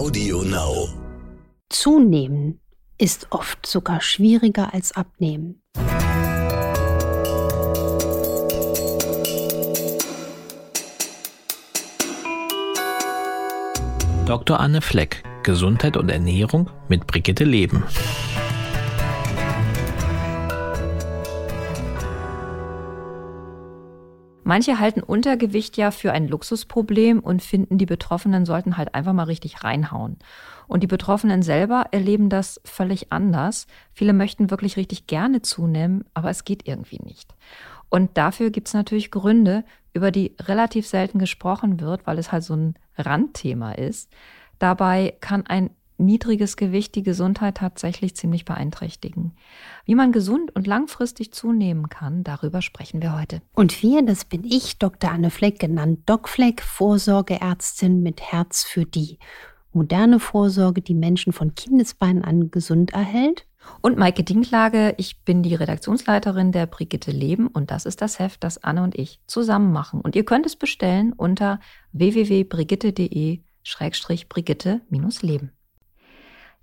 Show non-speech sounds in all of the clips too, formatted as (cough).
Audio Now. Zunehmen ist oft sogar schwieriger als abnehmen. Dr. Anne Fleck, Gesundheit und Ernährung mit Brigitte Leben. Manche halten Untergewicht ja für ein Luxusproblem und finden, die Betroffenen sollten halt einfach mal richtig reinhauen. Und die Betroffenen selber erleben das völlig anders. Viele möchten wirklich richtig gerne zunehmen, aber es geht irgendwie nicht. Und dafür gibt es natürlich Gründe, über die relativ selten gesprochen wird, weil es halt so ein Randthema ist. Dabei kann ein niedriges Gewicht die Gesundheit tatsächlich ziemlich beeinträchtigen. Wie man gesund und langfristig zunehmen kann, darüber sprechen wir heute. Und wir, das bin ich, Dr. Anne Fleck, genannt Doc Fleck, Vorsorgeärztin mit Herz für die moderne Vorsorge, die Menschen von Kindesbeinen an gesund erhält. Und Maike Dinklage, ich bin die Redaktionsleiterin der Brigitte Leben und das ist das Heft, das Anne und ich zusammen machen. Und ihr könnt es bestellen unter www.brigitte.de-brigitte-leben.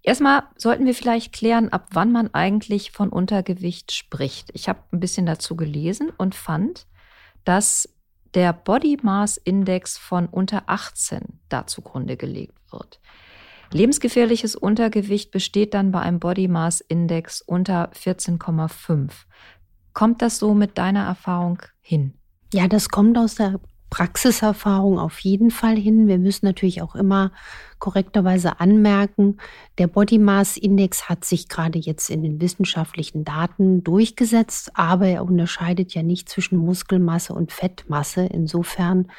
Erstmal sollten wir vielleicht klären, ab wann man eigentlich von Untergewicht spricht. Ich habe ein bisschen dazu gelesen und fand, dass der Body Mass Index von unter 18 da zugrunde gelegt wird. Lebensgefährliches Untergewicht besteht dann bei einem Body Mass Index unter 14,5. Kommt das so mit deiner Erfahrung hin? Ja, das kommt aus der Praxiserfahrung auf jeden Fall hin. Wir müssen natürlich auch immer korrekterweise anmerken, der Body Mass Index hat sich gerade jetzt in den wissenschaftlichen Daten durchgesetzt, aber er unterscheidet ja nicht zwischen Muskelmasse und Fettmasse. Insofern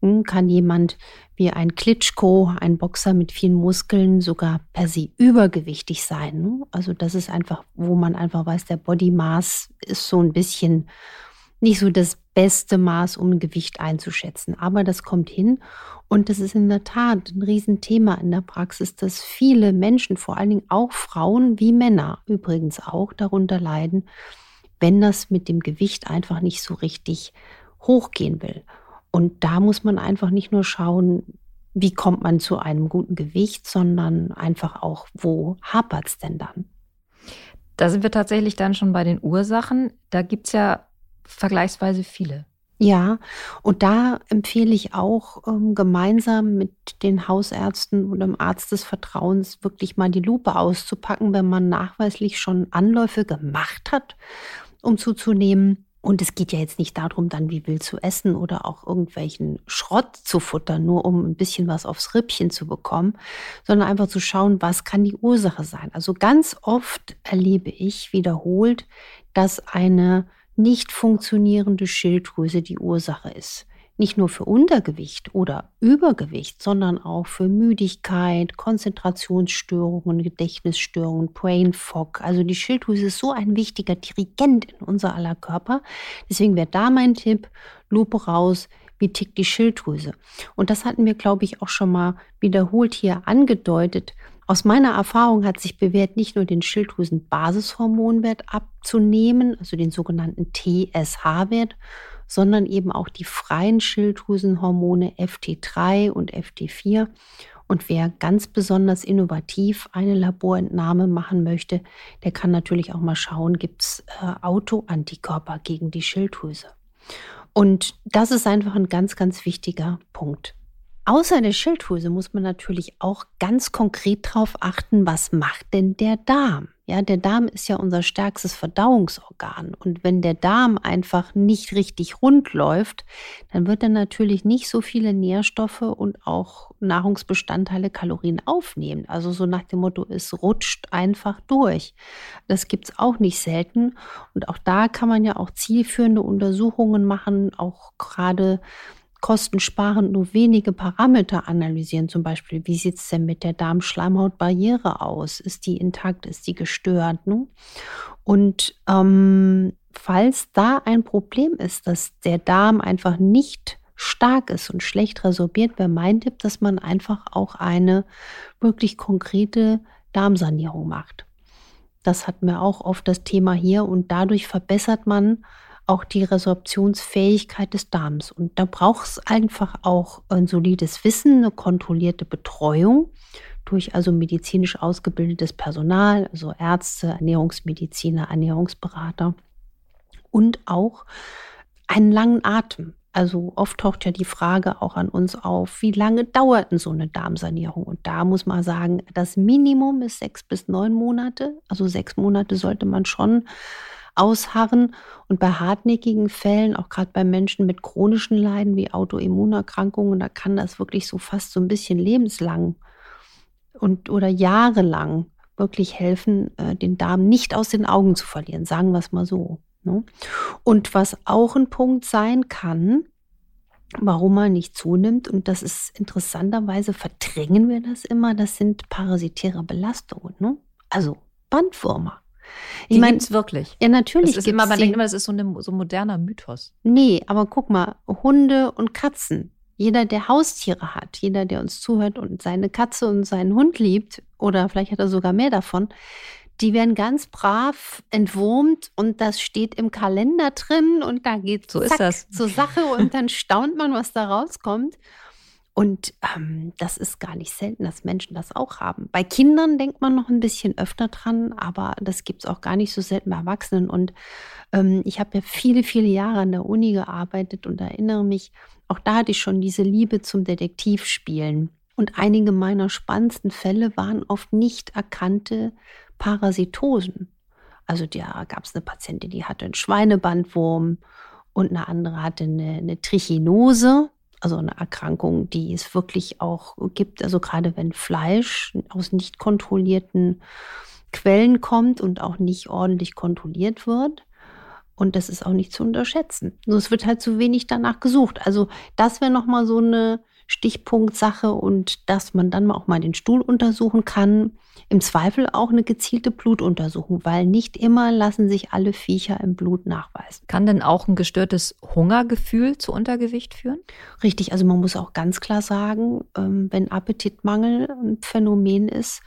hm, kann jemand wie ein Klitschko, ein Boxer mit vielen Muskeln, sogar per se übergewichtig sein. Ne? Also das ist einfach, wo man einfach weiß, der Body Mass ist so ein bisschen nicht so das beste Maß, um Gewicht einzuschätzen. Aber das kommt hin. Und das ist in der Tat ein Riesenthema in der Praxis, dass viele Menschen, vor allen Dingen auch Frauen wie Männer übrigens auch darunter leiden, wenn das mit dem Gewicht einfach nicht so richtig hochgehen will. Und da muss man einfach nicht nur schauen, wie kommt man zu einem guten Gewicht, sondern einfach auch, wo hapert es denn dann? Da sind wir tatsächlich dann schon bei den Ursachen. Da gibt es ja vergleichsweise viele. Ja, und da empfehle ich auch ähm, gemeinsam mit den Hausärzten oder dem Arzt des Vertrauens wirklich mal die Lupe auszupacken, wenn man nachweislich schon Anläufe gemacht hat, um zuzunehmen. Und es geht ja jetzt nicht darum, dann wie wild zu essen oder auch irgendwelchen Schrott zu futtern, nur um ein bisschen was aufs Rippchen zu bekommen, sondern einfach zu schauen, was kann die Ursache sein. Also ganz oft erlebe ich wiederholt, dass eine nicht funktionierende Schilddrüse die Ursache ist. Nicht nur für Untergewicht oder Übergewicht, sondern auch für Müdigkeit, Konzentrationsstörungen, Gedächtnisstörungen, Brain Fog. Also die Schilddrüse ist so ein wichtiger Dirigent in unser aller Körper. Deswegen wäre da mein Tipp, Lupe raus, wie tickt die Schilddrüse. Und das hatten wir, glaube ich, auch schon mal wiederholt hier angedeutet. Aus meiner Erfahrung hat sich bewährt, nicht nur den Schilddrüsenbasishormonwert abzunehmen, also den sogenannten TSH-Wert, sondern eben auch die freien Schilddrüsenhormone FT3 und FT4. Und wer ganz besonders innovativ eine Laborentnahme machen möchte, der kann natürlich auch mal schauen, gibt es äh, Autoantikörper gegen die Schilddrüse. Und das ist einfach ein ganz, ganz wichtiger Punkt. Außer der Schilddrüse muss man natürlich auch ganz konkret darauf achten, was macht denn der Darm? Ja, der Darm ist ja unser stärkstes Verdauungsorgan. Und wenn der Darm einfach nicht richtig rund läuft, dann wird er natürlich nicht so viele Nährstoffe und auch Nahrungsbestandteile, Kalorien aufnehmen. Also so nach dem Motto, es rutscht einfach durch. Das gibt es auch nicht selten. Und auch da kann man ja auch zielführende Untersuchungen machen, auch gerade kostensparend nur wenige Parameter analysieren, zum Beispiel, wie sieht es denn mit der Darmschleimhautbarriere aus? Ist die intakt, ist die gestört? Ne? Und ähm, falls da ein Problem ist, dass der Darm einfach nicht stark ist und schlecht resorbiert, wäre mein Tipp, dass man einfach auch eine wirklich konkrete Darmsanierung macht. Das hatten wir auch oft das Thema hier und dadurch verbessert man auch die Resorptionsfähigkeit des Darms. Und da braucht es einfach auch ein solides Wissen, eine kontrollierte Betreuung durch also medizinisch ausgebildetes Personal, also Ärzte, Ernährungsmediziner, Ernährungsberater und auch einen langen Atem. Also oft taucht ja die Frage auch an uns auf, wie lange dauert denn so eine Darmsanierung? Und da muss man sagen, das Minimum ist sechs bis neun Monate. Also sechs Monate sollte man schon ausharren. Und bei hartnäckigen Fällen, auch gerade bei Menschen mit chronischen Leiden wie Autoimmunerkrankungen, da kann das wirklich so fast so ein bisschen lebenslang und oder jahrelang wirklich helfen, äh, den Darm nicht aus den Augen zu verlieren, sagen wir es mal so. Ne? Und was auch ein Punkt sein kann, warum man nicht zunimmt, und das ist interessanterweise, verdrängen wir das immer, das sind parasitäre Belastungen. Ne? Also Bandwürmer. Ich meine, es wirklich. Ja, natürlich. Das ist immer, man denkt immer, das ist so, eine, so ein moderner Mythos. Nee, aber guck mal, Hunde und Katzen. Jeder, der Haustiere hat, jeder, der uns zuhört und seine Katze und seinen Hund liebt, oder vielleicht hat er sogar mehr davon, die werden ganz brav entwurmt und das steht im Kalender drin und da geht so zack, ist das. zur Sache und dann staunt man, was da rauskommt. Und ähm, das ist gar nicht selten, dass Menschen das auch haben. Bei Kindern denkt man noch ein bisschen öfter dran, aber das gibt es auch gar nicht so selten bei Erwachsenen. Und ähm, ich habe ja viele, viele Jahre an der Uni gearbeitet und erinnere mich, auch da hatte ich schon diese Liebe zum Detektivspielen. Und einige meiner spannendsten Fälle waren oft nicht erkannte Parasitosen. Also da gab es eine Patientin, die hatte einen Schweinebandwurm und eine andere hatte eine, eine Trichinose, also eine Erkrankung, die es wirklich auch gibt. Also gerade wenn Fleisch aus nicht kontrollierten Quellen kommt und auch nicht ordentlich kontrolliert wird. Und das ist auch nicht zu unterschätzen. Nur es wird halt zu wenig danach gesucht. Also das wäre nochmal so eine Stichpunktsache und dass man dann auch mal den Stuhl untersuchen kann. Im Zweifel auch eine gezielte Blutuntersuchung, weil nicht immer lassen sich alle Viecher im Blut nachweisen. Kann denn auch ein gestörtes Hungergefühl zu Untergewicht führen? Richtig, also man muss auch ganz klar sagen, ähm, wenn Appetitmangel ein Phänomen ist,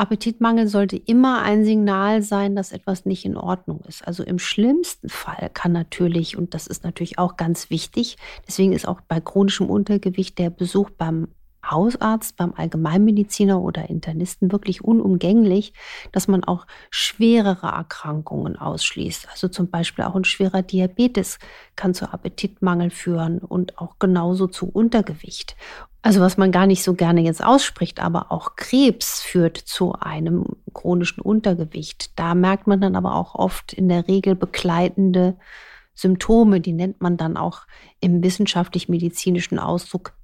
Appetitmangel sollte immer ein Signal sein, dass etwas nicht in Ordnung ist. Also im schlimmsten Fall kann natürlich, und das ist natürlich auch ganz wichtig, deswegen ist auch bei chronischem Untergewicht der Besuch beim Hausarzt, beim Allgemeinmediziner oder Internisten wirklich unumgänglich, dass man auch schwerere Erkrankungen ausschließt. Also zum Beispiel auch ein schwerer Diabetes kann zu Appetitmangel führen und auch genauso zu Untergewicht. Also was man gar nicht so gerne jetzt ausspricht, aber auch Krebs führt zu einem chronischen Untergewicht. Da merkt man dann aber auch oft in der Regel begleitende Symptome, die nennt man dann auch im wissenschaftlich-medizinischen Ausdruck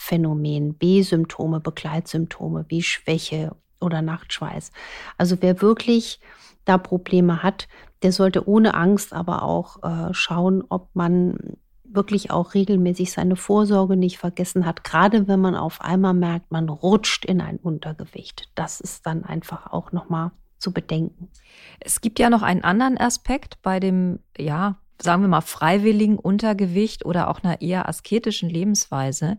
B-Phänomen, B-Symptome, Begleitsymptome wie Schwäche oder Nachtschweiß. Also wer wirklich da Probleme hat, der sollte ohne Angst aber auch äh, schauen, ob man wirklich auch regelmäßig seine Vorsorge nicht vergessen hat, gerade wenn man auf einmal merkt, man rutscht in ein Untergewicht. Das ist dann einfach auch nochmal zu bedenken. Es gibt ja noch einen anderen Aspekt bei dem, ja, sagen wir mal, freiwilligen Untergewicht oder auch einer eher asketischen Lebensweise,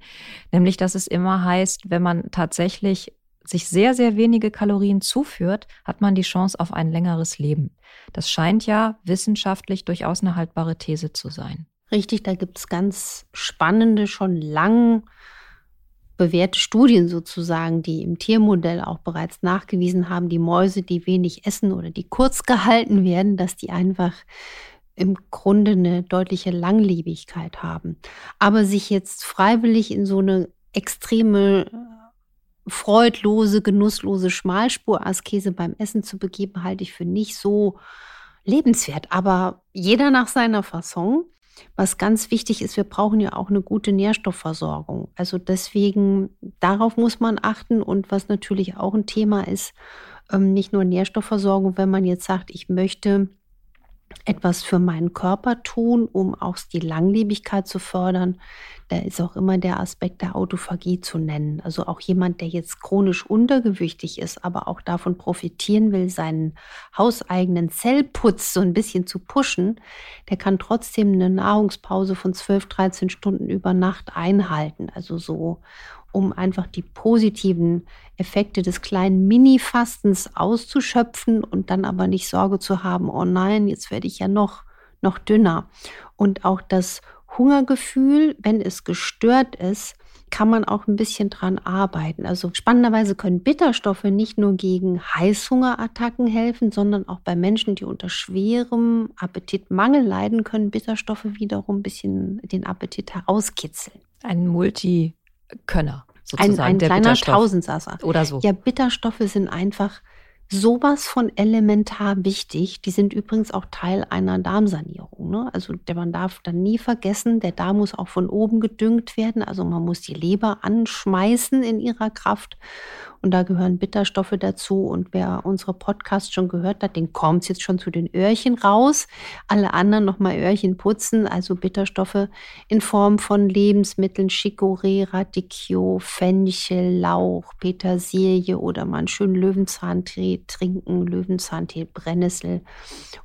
nämlich dass es immer heißt, wenn man tatsächlich sich sehr, sehr wenige Kalorien zuführt, hat man die Chance auf ein längeres Leben. Das scheint ja wissenschaftlich durchaus eine haltbare These zu sein. Richtig, da gibt es ganz spannende, schon lang bewährte Studien sozusagen, die im Tiermodell auch bereits nachgewiesen haben, die Mäuse, die wenig essen oder die kurz gehalten werden, dass die einfach im Grunde eine deutliche Langlebigkeit haben. Aber sich jetzt freiwillig in so eine extreme freudlose, genusslose Schmalspur-Askese beim Essen zu begeben, halte ich für nicht so lebenswert. Aber jeder nach seiner Fasson. Was ganz wichtig ist, wir brauchen ja auch eine gute Nährstoffversorgung. Also deswegen, darauf muss man achten. Und was natürlich auch ein Thema ist, ähm, nicht nur Nährstoffversorgung, wenn man jetzt sagt, ich möchte etwas für meinen Körper tun, um auch die Langlebigkeit zu fördern, da ist auch immer der Aspekt der Autophagie zu nennen. Also auch jemand, der jetzt chronisch untergewichtig ist, aber auch davon profitieren will, seinen hauseigenen Zellputz so ein bisschen zu pushen, der kann trotzdem eine Nahrungspause von 12, 13 Stunden über Nacht einhalten. Also so, um einfach die positiven Effekte des kleinen Mini-Fastens auszuschöpfen und dann aber nicht Sorge zu haben, oh nein, jetzt werde ich ja noch, noch dünner. Und auch das Hungergefühl, wenn es gestört ist, kann man auch ein bisschen dran arbeiten. Also spannenderweise können Bitterstoffe nicht nur gegen Heißhungerattacken helfen, sondern auch bei Menschen, die unter schwerem Appetitmangel leiden, können Bitterstoffe wiederum ein bisschen den Appetit herauskitzeln. Ein Multikönner. Sozusagen, ein, ein kleiner Tausendsasser. Oder so. Ja, Bitterstoffe sind einfach sowas von elementar wichtig. Die sind übrigens auch Teil einer Darmsanierung. Ne? Also der, man darf dann nie vergessen, der Darm muss auch von oben gedüngt werden. Also man muss die Leber anschmeißen in ihrer Kraft. Und da gehören Bitterstoffe dazu. Und wer unsere Podcasts schon gehört hat, den kommt es jetzt schon zu den Öhrchen raus. Alle anderen nochmal Öhrchen putzen. Also Bitterstoffe in Form von Lebensmitteln, Chicorée, Radicchio, Fenchel, Lauch, Petersilie oder mal einen schönen Löwenzahntee trinken, Löwenzahntee, Brennnessel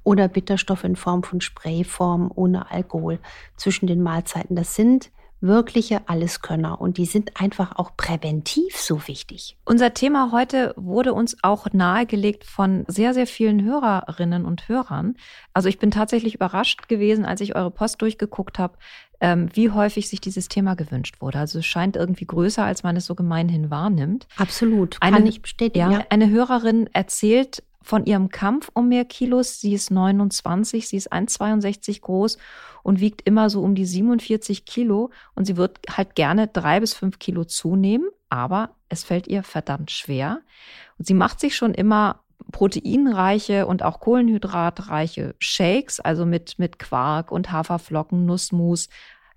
oder Bitterstoffe in Form von Sprayform ohne Alkohol zwischen den Mahlzeiten. Das sind wirkliche Alleskönner und die sind einfach auch präventiv so wichtig. Unser Thema heute wurde uns auch nahegelegt von sehr, sehr vielen Hörerinnen und Hörern. Also ich bin tatsächlich überrascht gewesen, als ich eure Post durchgeguckt habe, ähm, wie häufig sich dieses Thema gewünscht wurde. Also es scheint irgendwie größer, als man es so gemeinhin wahrnimmt. Absolut, kann eine, ich bestätigen. Ja, ja. Eine Hörerin erzählt von ihrem Kampf um mehr Kilos. Sie ist 29, sie ist 1,62 groß und wiegt immer so um die 47 Kilo. Und sie wird halt gerne drei bis fünf Kilo zunehmen, aber es fällt ihr verdammt schwer. Und sie macht sich schon immer proteinreiche und auch kohlenhydratreiche Shakes, also mit, mit Quark und Haferflocken, Nussmus,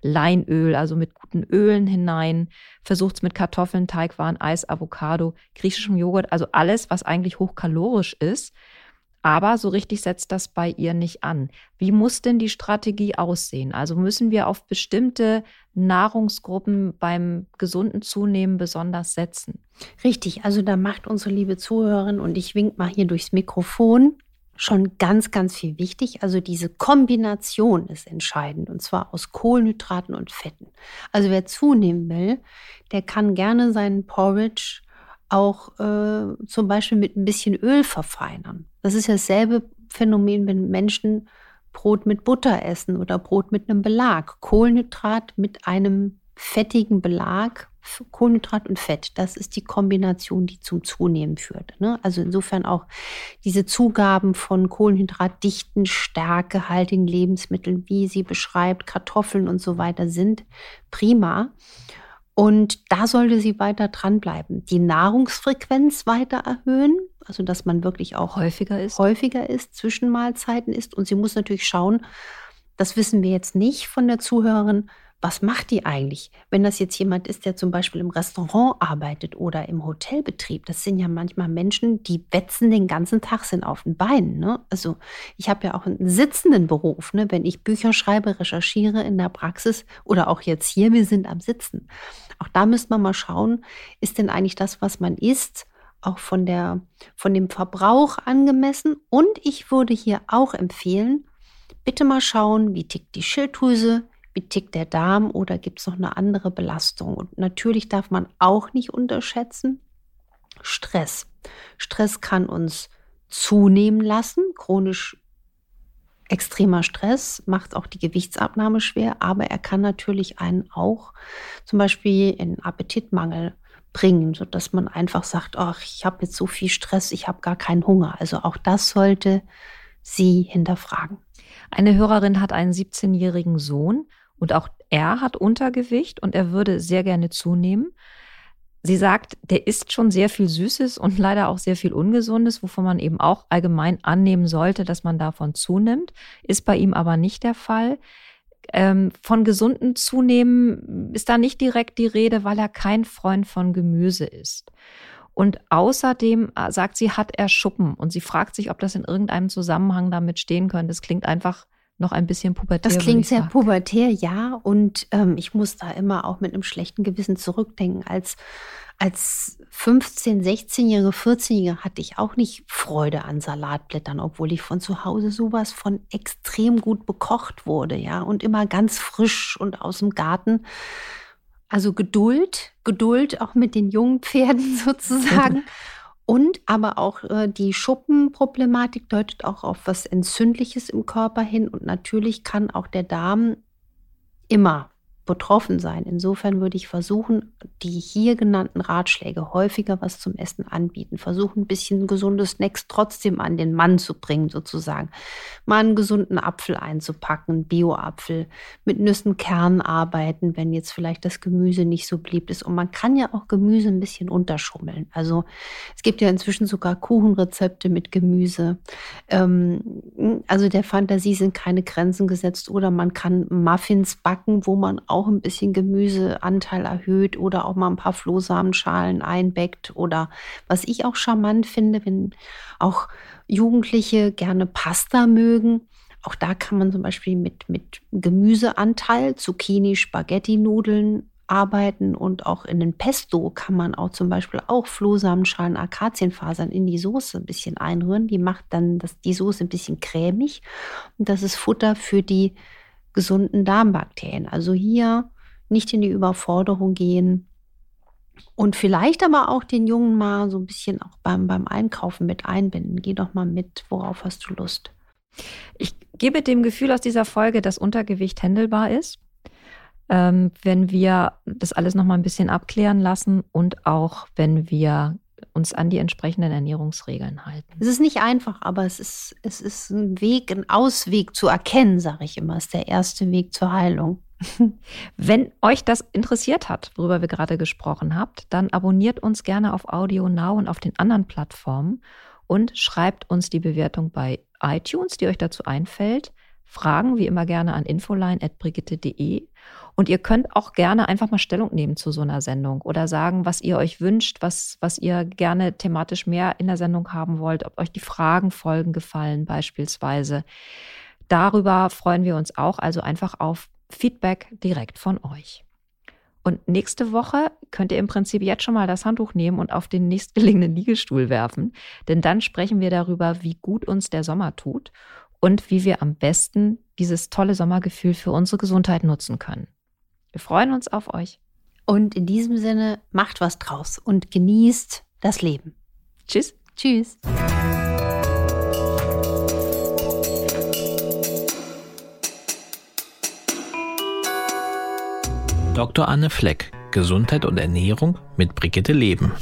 Leinöl, also mit guten Ölen hinein, versucht es mit Kartoffeln, Teigwaren, Eis, Avocado, griechischem Joghurt, also alles, was eigentlich hochkalorisch ist. Aber so richtig setzt das bei ihr nicht an. Wie muss denn die Strategie aussehen? Also müssen wir auf bestimmte Nahrungsgruppen beim gesunden Zunehmen besonders setzen? Richtig, also da macht unsere liebe Zuhörerin und ich wink mal hier durchs Mikrofon schon ganz, ganz viel wichtig. Also diese Kombination ist entscheidend und zwar aus Kohlenhydraten und Fetten. Also wer zunehmen will, der kann gerne seinen Porridge auch äh, zum Beispiel mit ein bisschen Öl verfeinern. Das ist dasselbe Phänomen, wenn Menschen Brot mit Butter essen oder Brot mit einem Belag. Kohlenhydrat mit einem fettigen Belag Kohlenhydrat und Fett. Das ist die Kombination, die zum Zunehmen führt. Ne? Also insofern auch diese Zugaben von kohlenhydratdichten, stärkehaltigen Lebensmitteln, wie sie beschreibt, Kartoffeln und so weiter, sind prima. Und da sollte sie weiter dranbleiben. Die Nahrungsfrequenz weiter erhöhen, also dass man wirklich auch häufiger ist, häufiger ist, Zwischenmahlzeiten ist. Und sie muss natürlich schauen, das wissen wir jetzt nicht von der Zuhörerin, was macht die eigentlich? Wenn das jetzt jemand ist, der zum Beispiel im Restaurant arbeitet oder im Hotelbetrieb, das sind ja manchmal Menschen, die wetzen den ganzen Tag, sind auf den Beinen. Ne? Also ich habe ja auch einen sitzenden Beruf. Ne? Wenn ich Bücher schreibe, recherchiere in der Praxis oder auch jetzt hier, wir sind am Sitzen. Auch da müsste man mal schauen, ist denn eigentlich das, was man isst, auch von, der, von dem Verbrauch angemessen? Und ich würde hier auch empfehlen, bitte mal schauen, wie tickt die Schilddrüse, wie tickt der Darm oder gibt es noch eine andere Belastung? Und natürlich darf man auch nicht unterschätzen Stress. Stress kann uns zunehmen lassen. Chronisch extremer Stress macht auch die Gewichtsabnahme schwer, aber er kann natürlich einen auch zum Beispiel in Appetitmangel bringen, sodass man einfach sagt, ach, ich habe jetzt so viel Stress, ich habe gar keinen Hunger. Also auch das sollte sie hinterfragen. Eine Hörerin hat einen 17-jährigen Sohn und auch er hat Untergewicht und er würde sehr gerne zunehmen. Sie sagt, der isst schon sehr viel Süßes und (laughs) leider auch sehr viel Ungesundes, wovon man eben auch allgemein annehmen sollte, dass man davon zunimmt. Ist bei ihm aber nicht der Fall. Ähm, von gesunden Zunehmen ist da nicht direkt die Rede, weil er kein Freund von Gemüse ist. Und außerdem äh, sagt sie, hat er Schuppen und sie fragt sich, ob das in irgendeinem Zusammenhang damit stehen könnte. Das klingt einfach noch ein bisschen pubertär. Das klingt sehr sagen. pubertär, ja. Und ähm, ich muss da immer auch mit einem schlechten Gewissen zurückdenken. Als, als 15-, 16-Jährige, 14-Jährige hatte ich auch nicht Freude an Salatblättern, obwohl ich von zu Hause sowas von extrem gut bekocht wurde, ja. Und immer ganz frisch und aus dem Garten. Also Geduld, Geduld auch mit den jungen Pferden (laughs) sozusagen. (laughs) Und aber auch äh, die Schuppenproblematik deutet auch auf was Entzündliches im Körper hin. Und natürlich kann auch der Darm immer betroffen sein. Insofern würde ich versuchen, die hier genannten Ratschläge häufiger was zum Essen anbieten. Versuchen, ein bisschen gesunde Snacks trotzdem an den Mann zu bringen, sozusagen. Mal einen gesunden Apfel einzupacken, Bio-Apfel, mit Nüssen, Kernen arbeiten, wenn jetzt vielleicht das Gemüse nicht so beliebt ist. Und man kann ja auch Gemüse ein bisschen unterschummeln. Also es gibt ja inzwischen sogar Kuchenrezepte mit Gemüse. Ähm, also der Fantasie sind keine Grenzen gesetzt. Oder man kann Muffins backen, wo man auch ein bisschen Gemüseanteil erhöht oder auch mal ein paar Flohsamenschalen einbeckt. Oder was ich auch charmant finde, wenn auch Jugendliche gerne Pasta mögen. Auch da kann man zum Beispiel mit, mit Gemüseanteil, Zucchini, Spaghetti-Nudeln arbeiten und auch in den Pesto kann man auch zum Beispiel auch Flohsamenschalen, Akazienfasern in die Soße ein bisschen einrühren. Die macht dann das, die Soße ein bisschen cremig und das ist Futter für die gesunden Darmbakterien. Also hier nicht in die Überforderung gehen und vielleicht aber auch den Jungen mal so ein bisschen auch beim, beim Einkaufen mit einbinden. Geh doch mal mit, worauf hast du Lust? Ich gebe dem Gefühl aus dieser Folge, dass Untergewicht händelbar ist, ähm, wenn wir das alles noch mal ein bisschen abklären lassen und auch wenn wir uns an die entsprechenden Ernährungsregeln halten. Es ist nicht einfach, aber es ist, es ist ein Weg, ein Ausweg zu erkennen, sage ich immer. Es ist der erste Weg zur Heilung. (laughs) Wenn euch das interessiert hat, worüber wir gerade gesprochen habt, dann abonniert uns gerne auf Audio Now und auf den anderen Plattformen und schreibt uns die Bewertung bei iTunes, die euch dazu einfällt. Fragen wie immer gerne an infoline.brigitte.de. Und ihr könnt auch gerne einfach mal Stellung nehmen zu so einer Sendung oder sagen, was ihr euch wünscht, was, was ihr gerne thematisch mehr in der Sendung haben wollt, ob euch die Fragenfolgen gefallen beispielsweise. Darüber freuen wir uns auch, also einfach auf Feedback direkt von euch. Und nächste Woche könnt ihr im Prinzip jetzt schon mal das Handtuch nehmen und auf den nächstgelegenen Liegestuhl werfen, denn dann sprechen wir darüber, wie gut uns der Sommer tut und wie wir am besten dieses tolle Sommergefühl für unsere Gesundheit nutzen können. Wir freuen uns auf euch. Und in diesem Sinne, macht was draus und genießt das Leben. Tschüss. Tschüss. Dr. Anne Fleck, Gesundheit und Ernährung mit Brigitte Leben.